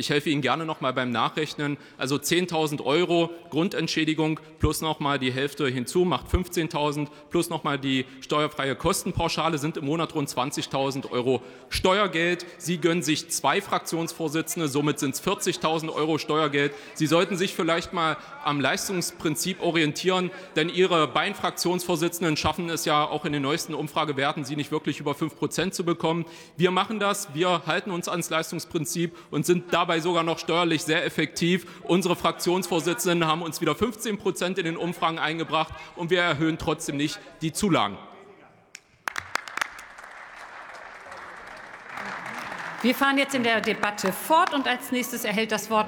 Ich helfe Ihnen gerne noch mal beim Nachrechnen. Also 10.000 Euro Grundentschädigung plus noch mal die Hälfte hinzu macht 15.000 plus noch mal die steuerfreie Kostenpauschale sind im Monat rund 20.000 Euro Steuergeld. Sie gönnen sich zwei Fraktionsvorsitzende, somit sind es 40.000 Euro Steuergeld. Sie sollten sich vielleicht mal am Leistungsprinzip orientieren, denn Ihre beiden Fraktionsvorsitzenden schaffen es ja auch in den neuesten Umfragewerten, sie nicht wirklich über 5 Prozent zu bekommen. Wir machen das, wir halten uns ans Leistungsprinzip und sind dabei sogar noch steuerlich sehr effektiv. Unsere Fraktionsvorsitzenden haben uns wieder 15 Prozent in den Umfragen eingebracht und wir erhöhen trotzdem nicht die Zulagen. Wir fahren jetzt in der Debatte fort und als nächstes erhält das Wort